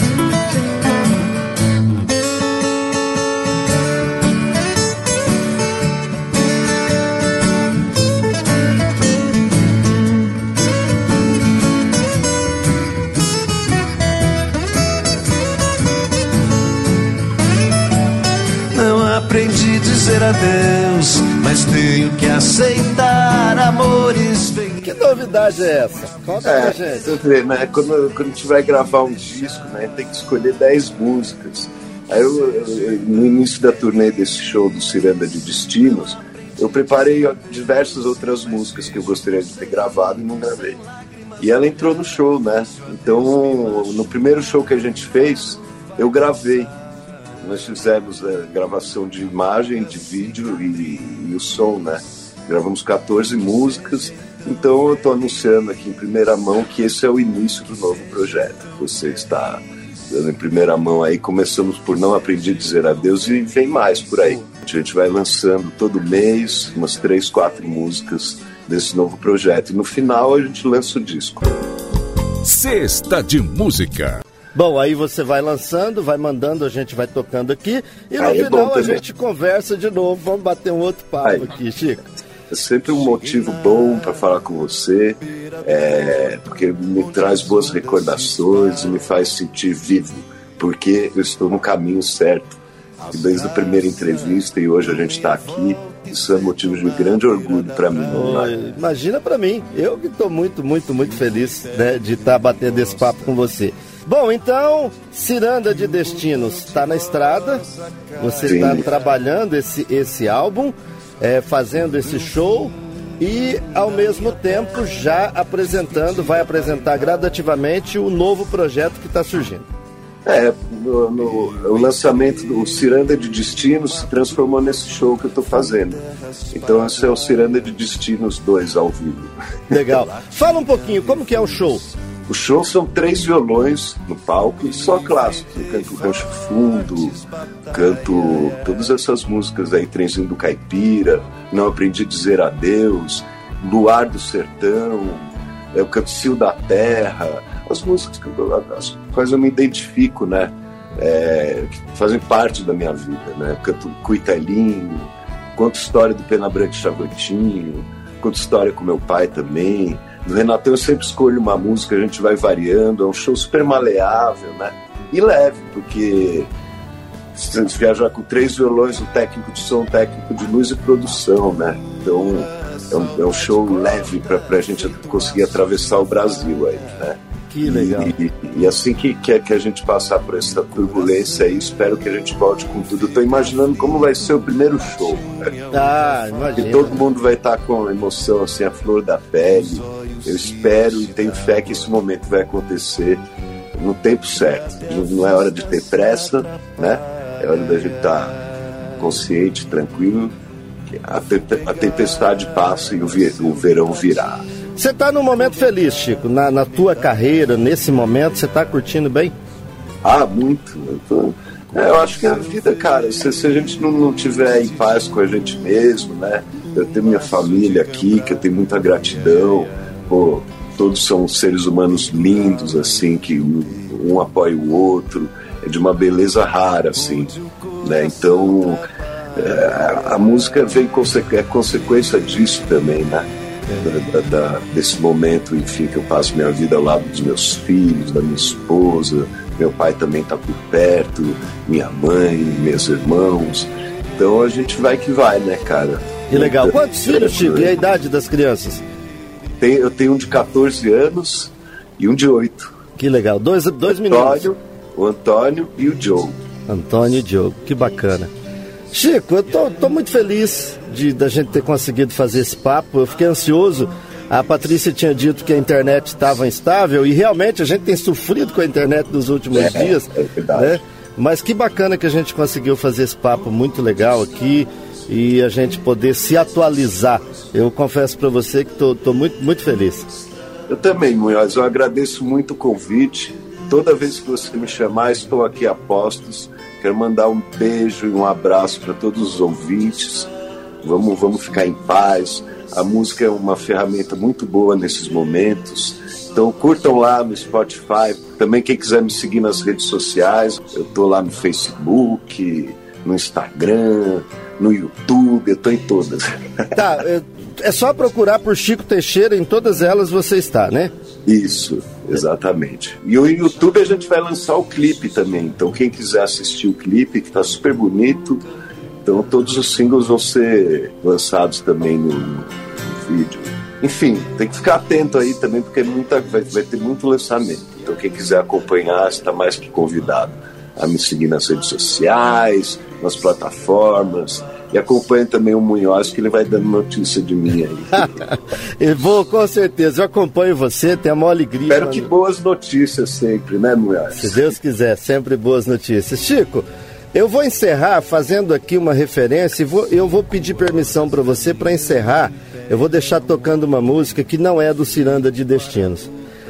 Dizer adeus, mas tenho que aceitar amores bem. Que novidade é essa? Conta É, pra gente. né? Quando, quando a gente vai gravar um disco, né? Tem que escolher 10 músicas. Aí eu, eu- no início da turnê desse show do Ciranda de Destinos, eu preparei diversas outras músicas que eu gostaria de ter gravado e não gravei. E ela entrou no show, né? Então, no primeiro show que a gente fez, eu gravei. Nós fizemos a gravação de imagem, de vídeo e, e o som, né? Gravamos 14 músicas. Então eu estou anunciando aqui em primeira mão que esse é o início do novo projeto. Você está dando em primeira mão aí. Começamos por Não Aprendi a Dizer Adeus e vem mais por aí. A gente vai lançando todo mês umas três, quatro músicas desse novo projeto. E no final a gente lança o disco. Cesta de música. Bom, aí você vai lançando, vai mandando, a gente vai tocando aqui. E no Ah, é final a também. gente conversa de novo. Vamos bater um outro papo Aí. aqui, Chico. É sempre um motivo bom para falar com você, é, porque me traz boas recordações e me faz sentir vivo, porque eu estou no caminho certo. E desde a primeira entrevista e hoje a gente está aqui, isso é motivo de grande orgulho para mim. Imagina pra mim, eu que tô muito, muito, muito feliz né, de estar batendo esse papo com você. Bom, então, Ciranda de Destinos está na estrada, você está trabalhando esse, esse álbum, é, fazendo esse show e, ao mesmo tempo, já apresentando, vai apresentar gradativamente o novo projeto que está surgindo. É, no, no- o lançamento do Ciranda de Destinos se transformou nesse show que eu estou fazendo. Então esse é o Ciranda de Destinos 2 ao vivo. Legal. Fala um pouquinho, como que é o show? O show são três violões no palco e só clássicos. Eu canto Rancho Fundo, canto todas essas músicas aí, Trenzinho do Caipira, Não Aprendi a Dizer Adeus, Luar do Sertão, eu canto Cio da Terra, as músicas as quais eu me identifico, né? É, fazem parte da minha vida, né? Eu canto Cuitelinho, conto história do Pena Branca e Chavantinho, conto história com meu pai também. Do Renatão eu sempre escolho uma música, a gente vai variando, é um show super maleável, né? E leve, porque você viajar com três violões, um técnico de som, um técnico de luz e produção, né? Então é um, é um show leve para a gente conseguir atravessar o Brasil aí, né? Que legal. E, e- e assim que, que, que a gente passar por essa turbulência aí, espero que a gente volte com tudo. Tô imaginando como vai ser o primeiro show. Né? Ah, E imagina. todo mundo vai estar com emoção, assim, a flor da pele. Eu espero e tenho fé que esse momento vai acontecer no tempo certo. Não é hora de ter pressa, né? É hora da gente estar consciente, tranquilo. A, tempe- a tempestade passa e o, o verão virá. Você está num momento feliz, Chico, na, na tua carreira, nesse momento, você está curtindo bem? Ah, muito. Eu, tô- é, eu acho que a vida, cara, se, se a gente não, não tiver em paz com a gente mesmo, né? Eu tenho minha família aqui, que eu tenho muita gratidão. Pô, todos são seres humanos lindos, assim, que um, um apoia o outro. É de uma beleza rara, assim. Né? Então, é, a música vem é consequência disso também, né? Da- da- desse momento, enfim, que eu passo minha vida ao lado dos meus filhos, da minha esposa, meu pai também está por perto, minha mãe, meus irmãos. Então a gente vai que vai, né, cara? Que legal. Então, Quantos filhos, Chico? E a idade das crianças? Tem- eu tenho um de 14 anos e um de 8. Que legal. Dois, dois meninos. Antônio, o Antônio e o Joe. Antônio e Diogo. Que bacana. Chico, eu tô, tô muito feliz de da gente ter conseguido fazer esse papo. Eu fiquei ansioso. A Patrícia tinha dito que a internet estava instável e realmente a gente tem sofrido com a internet nos últimos É, dias. é verdade. né? Mas que bacana que a gente conseguiu fazer esse papo muito legal aqui e a gente poder se atualizar. Eu confesso para você que tô, tô muito, muito feliz. Eu também, Munhoz. Eu agradeço muito o convite. Toda vez que você me chamar, estou aqui a postos. Quero mandar um beijo e um abraço para todos os ouvintes. Vamos, vamos ficar em paz. A música é uma ferramenta muito boa nesses momentos. Então curtam lá no Spotify. Também quem quiser me seguir nas redes sociais, eu estou lá no Facebook, no Instagram, no YouTube, eu estou em todas. Tá, é- é só procurar por Chico Teixeira, em todas elas você está, né? Isso, exatamente. E o YouTube a gente vai lançar o clipe também. Então quem quiser assistir o clipe, que tá super bonito, Então todos os singles vão ser lançados também no, no vídeo. Enfim, tem que ficar atento aí também, porque muita, vai, vai ter muito lançamento. Então quem quiser acompanhar está mais que convidado a me seguir nas redes sociais, nas plataformas. E acompanhe também o Munhoz, que ele vai dando notícia de mim aí. eu vou, com certeza. Eu acompanho você, tenho a maior alegria. Espero que boas notícias sempre, né, Munhoz? Se Deus quiser, sempre boas notícias. Chico, eu vou encerrar fazendo aqui uma referência e vou, eu vou pedir permissão para você para encerrar. Eu vou deixar tocando uma música que não é do Ciranda de Destinos.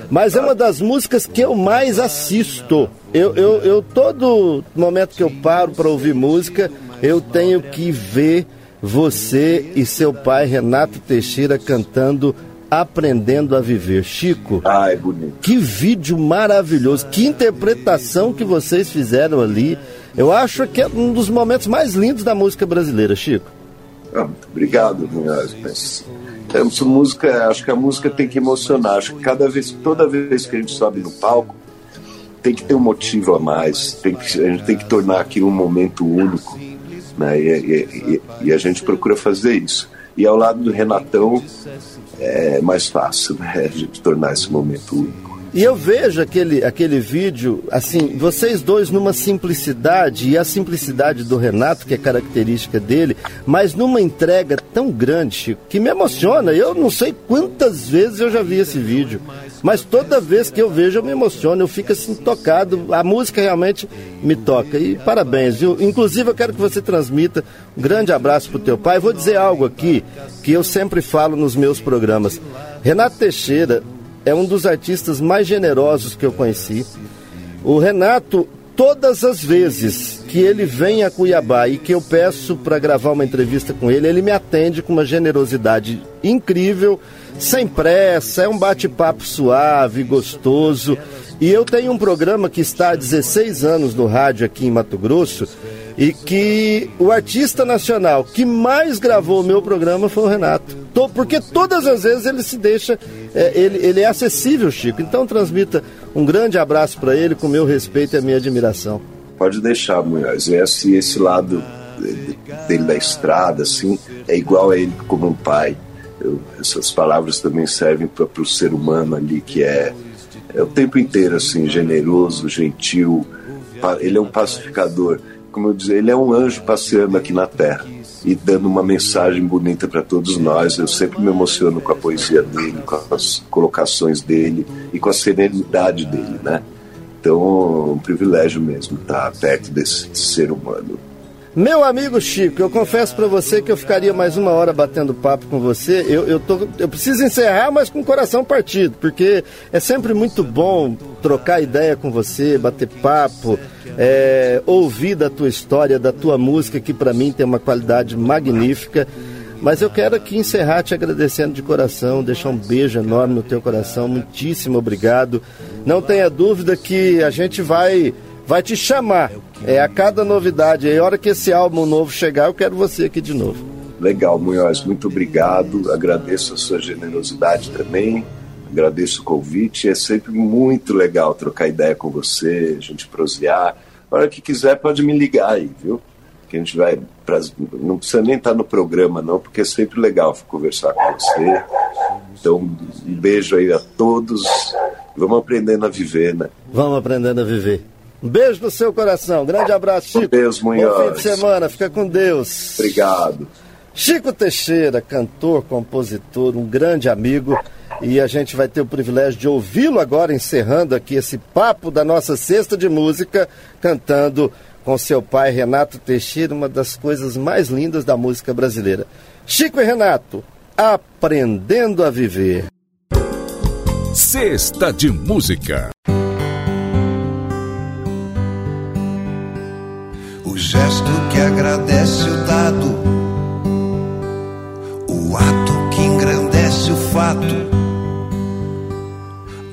Mas é uma das músicas que eu mais assisto. Eu, eu, eu todo momento que eu paro para ouvir música, eu tenho que ver você e seu pai Renato Teixeira cantando Aprendendo a Viver. Chico, Ai, bonito. que vídeo maravilhoso, que interpretação que vocês fizeram ali. Eu acho que é um dos momentos mais lindos da música brasileira, Chico. Ah, obrigado, Munhoz. Mas, música, acho que a música tem que emocionar. Acho que cada vez, toda vez que a gente sobe no palco, tem que ter um motivo a mais. Tem que, a gente tem que tornar aquilo um momento único. Né? E, e, e, a gente procura fazer isso. E ao lado do Renatão é mais fácil né? a gente tornar esse momento único. E eu vejo aquele, aquele vídeo, assim, vocês dois numa simplicidade, e a simplicidade do Renato, que é característica dele, mas numa entrega tão grande, Chico, que me emociona. Eu não sei quantas vezes eu já vi esse vídeo, mas toda vez que eu vejo eu me emociono, eu fico assim tocado. A música realmente me toca. E parabéns, viu? Inclusive eu quero que você transmita um grande abraço pro teu pai. Vou dizer algo aqui que eu sempre falo nos meus programas. Renato Teixeira é um dos artistas mais generosos que eu conheci. O Renato, todas as vezes que ele vem a Cuiabá e que eu peço para gravar uma entrevista com ele, ele me atende com uma generosidade incrível, sem pressa, é um bate-papo suave, gostoso. E eu tenho um programa que está há 16 anos no rádio aqui em Mato Grosso e que o artista nacional que mais gravou o meu programa foi o Renato. Porque todas as vezes ele se deixa, é, ele, ele é acessível, Chico. Então transmita um grande abraço para ele com meu respeito e a minha admiração. Pode deixar, Munhoz. Esse, esse lado dele da estrada, assim, é igual a ele como um pai. Eu, essas palavras também servem para o ser humano ali, que é, é o tempo inteiro, assim, generoso, gentil. Ele é um pacificador como eu dizer, ele é um anjo passeando aqui na Terra e dando uma mensagem bonita para todos nós. Eu sempre me emociono com a poesia dele, com as colocações dele e com a serenidade dele, né? Então, é um privilégio mesmo estar perto desse ser humano. Meu amigo Chico, eu confesso para você que eu ficaria mais uma hora batendo papo com você. Eu, eu, tô, eu preciso encerrar, mas com o coração partido, porque é sempre muito bom trocar ideia com você, bater papo, é, ouvir da tua história, da tua música, que para mim tem uma qualidade magnífica. Mas eu quero aqui encerrar te agradecendo de coração, deixar um beijo enorme no teu coração. Muitíssimo obrigado. Não tenha dúvida que a gente vai vai te chamar. É a cada novidade. Aí, a hora que esse álbum novo chegar, eu quero você aqui de novo. Legal, Munhoz, muito obrigado. Agradeço a sua generosidade também. Agradeço o convite. É sempre muito legal trocar ideia com você, a gente prosear. A hora que quiser, pode me ligar aí, viu? Que a gente vai. Pra... Não precisa nem estar no programa, não, porque é sempre legal conversar com você. Então, um beijo aí a todos. Vamos aprendendo a viver, né? Vamos aprendendo a viver. Um beijo no seu coração. Grande abraço, Chico. Um beijo, Munhoz. Bom fim de semana. Fica com Deus. Obrigado. Chico Teixeira, cantor, compositor, um grande amigo. E a gente vai ter o privilégio de ouvi-lo agora, encerrando aqui esse papo da nossa cesta de música, cantando com seu pai Renato Teixeira, uma das coisas mais lindas da música brasileira. Chico e Renato, aprendendo a viver. Cesta de música. Gesto que agradece o dado, o ato que engrandece o fato,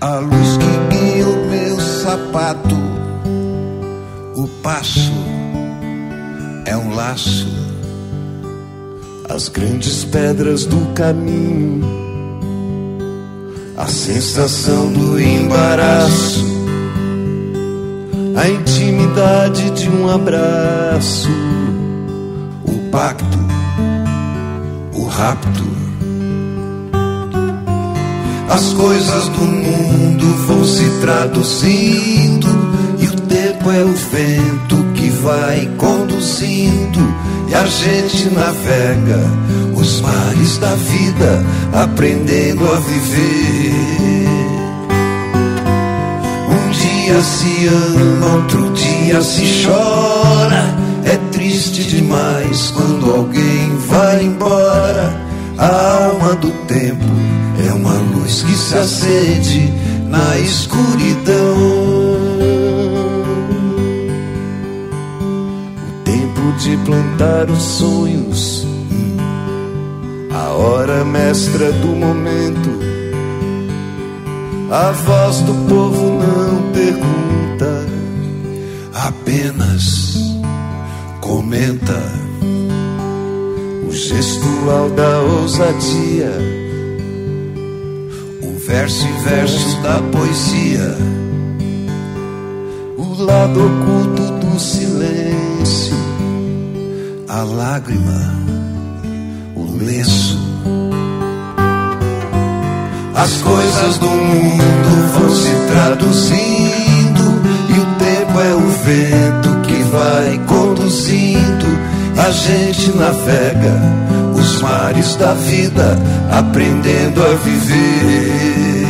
a luz que guia o meu sapato, o passo é um laço, as grandes pedras do caminho, a sensação do embaraço a intimidade de um abraço, o pacto, o rapto. As coisas do mundo vão se traduzindo e o tempo é o vento que vai conduzindo e a gente navega os mares da vida, aprendendo a viver. Dia se ama, outro dia se chora. É triste demais quando alguém vai embora. A alma do tempo é uma luz que se acende na escuridão. O tempo de plantar os sonhos, a hora mestra do momento. A voz do povo não pergunta, apenas comenta. O gestual da ousadia, o verso e verso da poesia, o lado oculto do silêncio, a lágrima, o lenço. As coisas do mundo vão se traduzindo e o tempo é o vento que vai conduzindo. A gente navega os mares da vida, aprendendo a viver.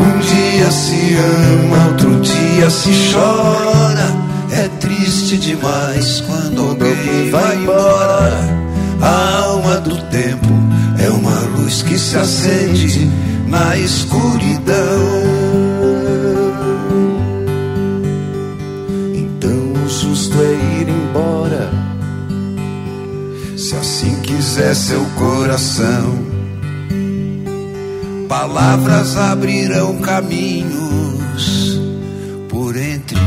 Um dia se ama, outro dia se chora. É triste demais quando alguém vai embora. A alma do tempo se acende na escuridão. Então o justo é ir embora, se assim quiser seu coração. Palavras abrirão caminhos por entre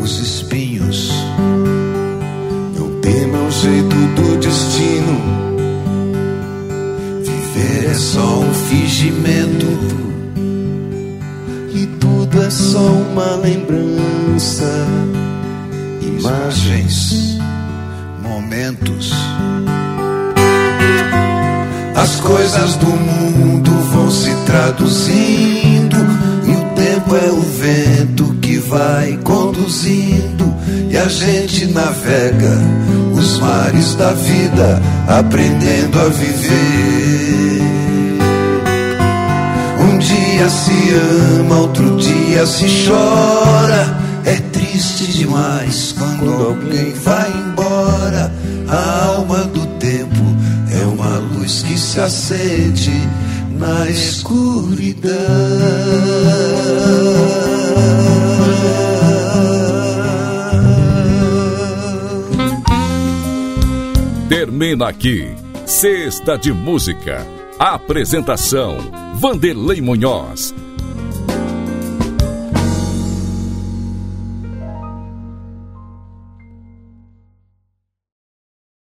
os espinhos. Não tema o jeito do destino. É só um fingimento. E tudo é só uma lembrança. Imagens, momentos. As coisas do mundo vão se traduzindo. E o tempo é o vento que vai conduzindo. E a gente navega os mares da vida, aprendendo a viver. Um dia se ama, outro dia se chora. É triste demais quando alguém vai embora. A alma do tempo é uma luz que se acende na escuridão. Termina aqui. Sexta de Música. Apresentação: Vanderlei Munhoz.